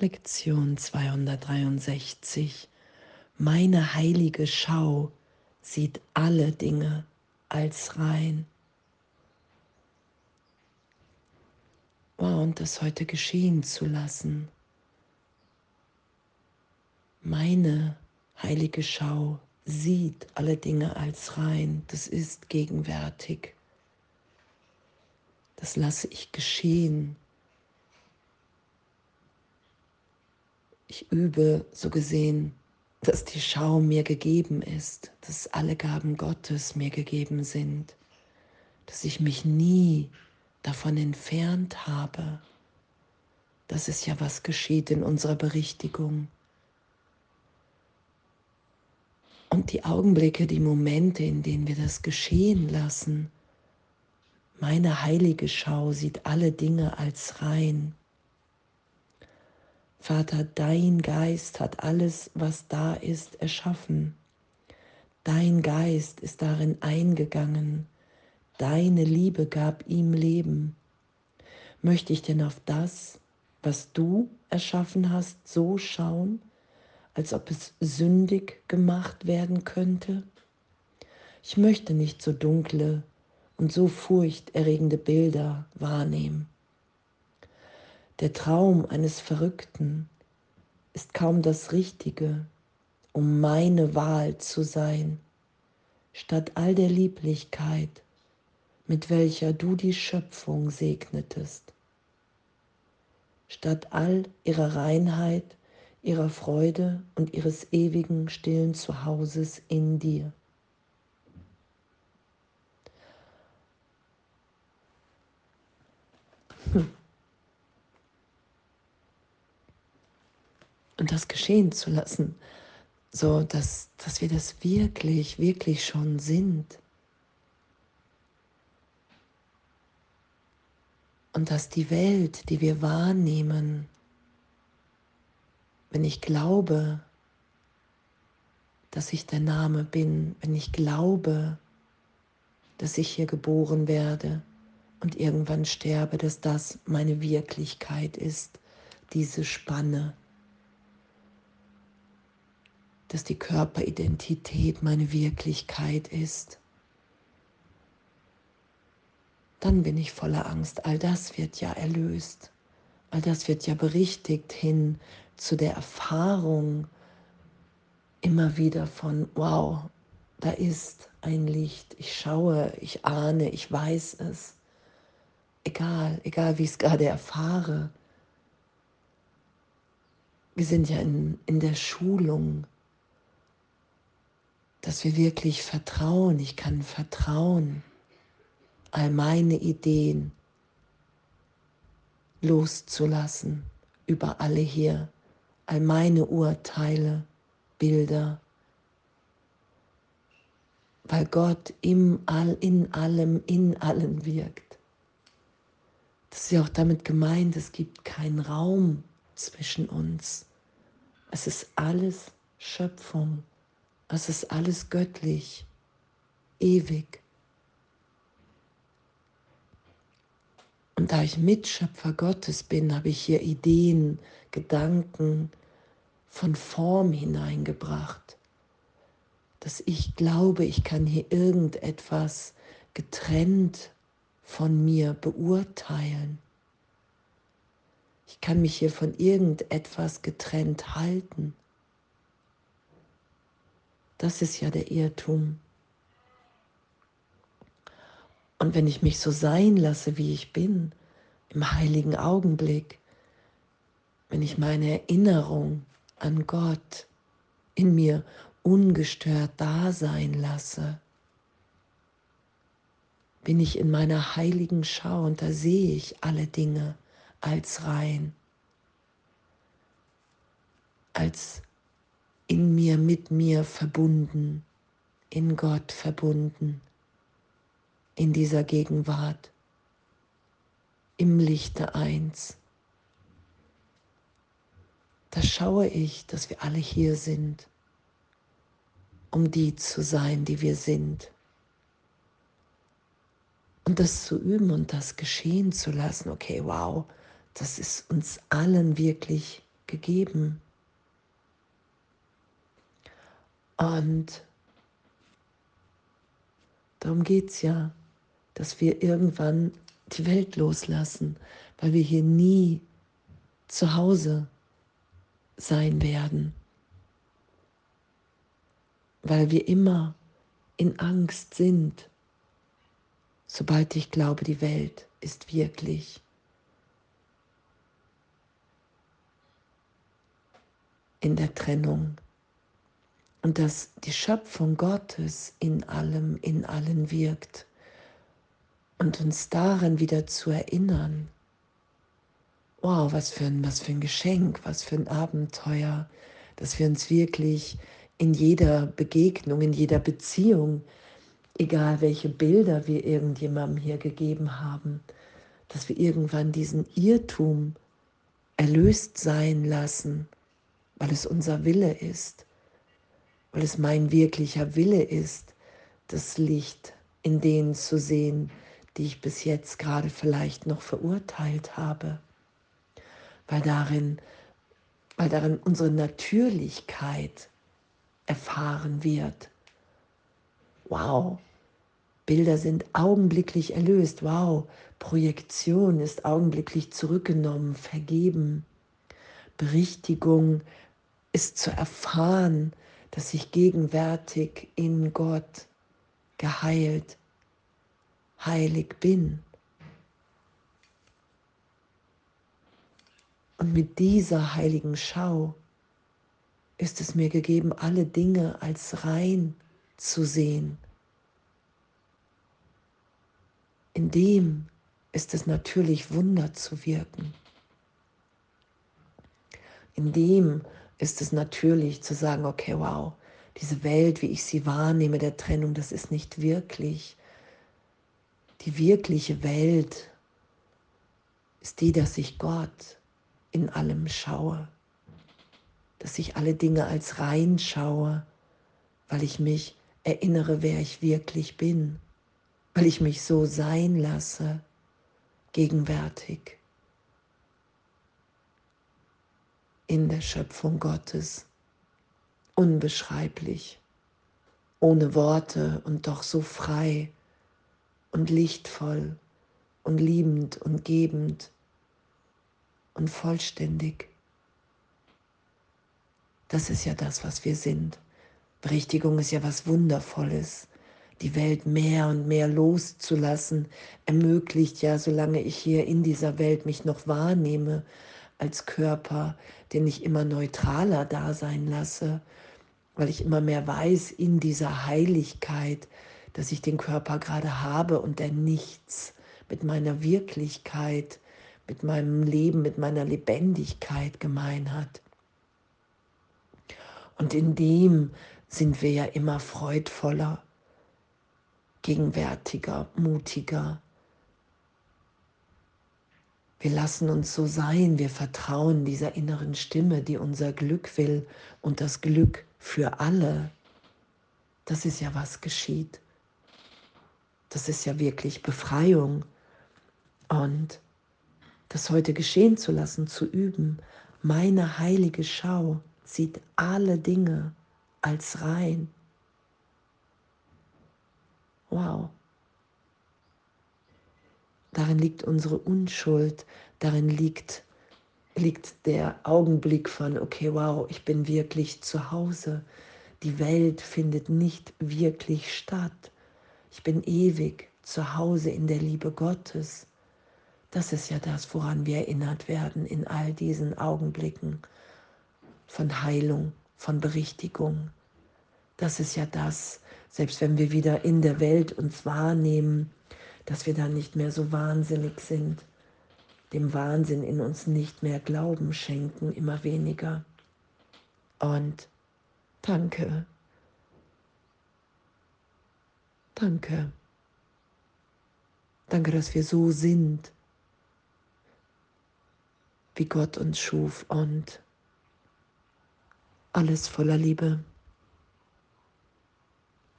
Lektion 263. Meine heilige Schau sieht alle Dinge als rein. Wow, und das heute geschehen zu lassen. Meine heilige Schau sieht alle Dinge als rein. Das ist gegenwärtig. Das lasse ich geschehen. Ich übe so gesehen, dass die Schau mir gegeben ist, dass alle Gaben Gottes mir gegeben sind, dass ich mich nie davon entfernt habe. Das ist ja, was geschieht in unserer Berichtigung. Und die Augenblicke, die Momente, in denen wir das geschehen lassen, meine heilige Schau sieht alle Dinge als rein. Vater, dein Geist hat alles, was da ist, erschaffen. Dein Geist ist darin eingegangen. Deine Liebe gab ihm Leben. Möchte ich denn auf das, was du erschaffen hast, so schauen, als ob es sündig gemacht werden könnte? Ich möchte nicht so dunkle und so furchterregende Bilder wahrnehmen. Der Traum eines Verrückten ist kaum das Richtige, um meine Wahl zu sein, statt all der Lieblichkeit, mit welcher du die Schöpfung segnetest, statt all ihrer Reinheit, ihrer Freude und ihres ewigen stillen Zuhauses in dir. Und das geschehen zu lassen, so dass, dass wir das wirklich, wirklich schon sind. Und dass die Welt, die wir wahrnehmen, wenn ich glaube, dass ich der Name bin, wenn ich glaube, dass ich hier geboren werde und irgendwann sterbe, dass das meine Wirklichkeit ist, diese Spanne, dass die Körperidentität meine Wirklichkeit ist, dann bin ich voller Angst. All das wird ja erlöst. All das wird ja berichtigt hin zu der Erfahrung immer wieder von, wow, da ist ein Licht. Ich schaue, ich ahne, ich weiß es. Egal, egal wie ich es gerade erfahre. Wir sind ja in, in der Schulung dass wir wirklich vertrauen. Ich kann vertrauen, all meine Ideen loszulassen über alle hier, all meine Urteile, Bilder, weil Gott im All, in allem, in allen wirkt. Das ist ja auch damit gemeint, es gibt keinen Raum zwischen uns. Es ist alles Schöpfung. Es ist alles göttlich, ewig. Und da ich Mitschöpfer Gottes bin, habe ich hier Ideen, Gedanken von Form hineingebracht, dass ich glaube, ich kann hier irgendetwas getrennt von mir beurteilen. Ich kann mich hier von irgendetwas getrennt halten. Das ist ja der Irrtum. Und wenn ich mich so sein lasse, wie ich bin, im heiligen Augenblick, wenn ich meine Erinnerung an Gott in mir ungestört da sein lasse, bin ich in meiner heiligen Schau und da sehe ich alle Dinge als rein, als in mir, mit mir verbunden, in Gott verbunden, in dieser Gegenwart, im Lichte eins. Da schaue ich, dass wir alle hier sind, um die zu sein, die wir sind. Und das zu üben und das geschehen zu lassen, okay, wow, das ist uns allen wirklich gegeben. Und darum geht es ja, dass wir irgendwann die Welt loslassen, weil wir hier nie zu Hause sein werden, weil wir immer in Angst sind, sobald ich glaube, die Welt ist wirklich. in der Trennung und dass die Schöpfung Gottes in allem, in allen wirkt und uns daran wieder zu erinnern, wow, was für ein, was für ein Geschenk, was für ein Abenteuer, dass wir uns wirklich in jeder Begegnung, in jeder Beziehung, egal welche Bilder wir irgendjemandem hier gegeben haben, dass wir irgendwann diesen Irrtum erlöst sein lassen, weil es unser Wille ist weil es mein wirklicher Wille ist, das Licht in denen zu sehen, die ich bis jetzt gerade vielleicht noch verurteilt habe, weil darin, weil darin unsere Natürlichkeit erfahren wird. Wow, Bilder sind augenblicklich erlöst. Wow, Projektion ist augenblicklich zurückgenommen, vergeben. Berichtigung ist zu erfahren, dass ich gegenwärtig in Gott geheilt, heilig bin. Und mit dieser heiligen Schau ist es mir gegeben, alle Dinge als rein zu sehen. In dem ist es natürlich Wunder zu wirken. In dem ist es natürlich zu sagen, okay, wow, diese Welt, wie ich sie wahrnehme, der Trennung, das ist nicht wirklich. Die wirkliche Welt ist die, dass ich Gott in allem schaue, dass ich alle Dinge als rein schaue, weil ich mich erinnere, wer ich wirklich bin, weil ich mich so sein lasse, gegenwärtig. In der Schöpfung Gottes. Unbeschreiblich, ohne Worte und doch so frei und lichtvoll und liebend und gebend und vollständig. Das ist ja das, was wir sind. Berichtigung ist ja was Wundervolles. Die Welt mehr und mehr loszulassen, ermöglicht ja, solange ich hier in dieser Welt mich noch wahrnehme, als Körper, den ich immer neutraler da sein lasse, weil ich immer mehr weiß in dieser Heiligkeit, dass ich den Körper gerade habe und der nichts mit meiner Wirklichkeit, mit meinem Leben, mit meiner Lebendigkeit gemein hat. Und in dem sind wir ja immer freudvoller, gegenwärtiger, mutiger, wir lassen uns so sein, wir vertrauen dieser inneren Stimme, die unser Glück will und das Glück für alle. Das ist ja, was geschieht. Das ist ja wirklich Befreiung. Und das heute geschehen zu lassen, zu üben. Meine heilige Schau sieht alle Dinge als rein. Wow. Darin liegt unsere Unschuld, darin liegt, liegt der Augenblick von, okay, wow, ich bin wirklich zu Hause. Die Welt findet nicht wirklich statt. Ich bin ewig zu Hause in der Liebe Gottes. Das ist ja das, woran wir erinnert werden in all diesen Augenblicken von Heilung, von Berichtigung. Das ist ja das, selbst wenn wir wieder in der Welt uns wahrnehmen, dass wir dann nicht mehr so wahnsinnig sind, dem Wahnsinn in uns nicht mehr Glauben schenken, immer weniger. Und danke. Danke. Danke, dass wir so sind, wie Gott uns schuf und alles voller Liebe.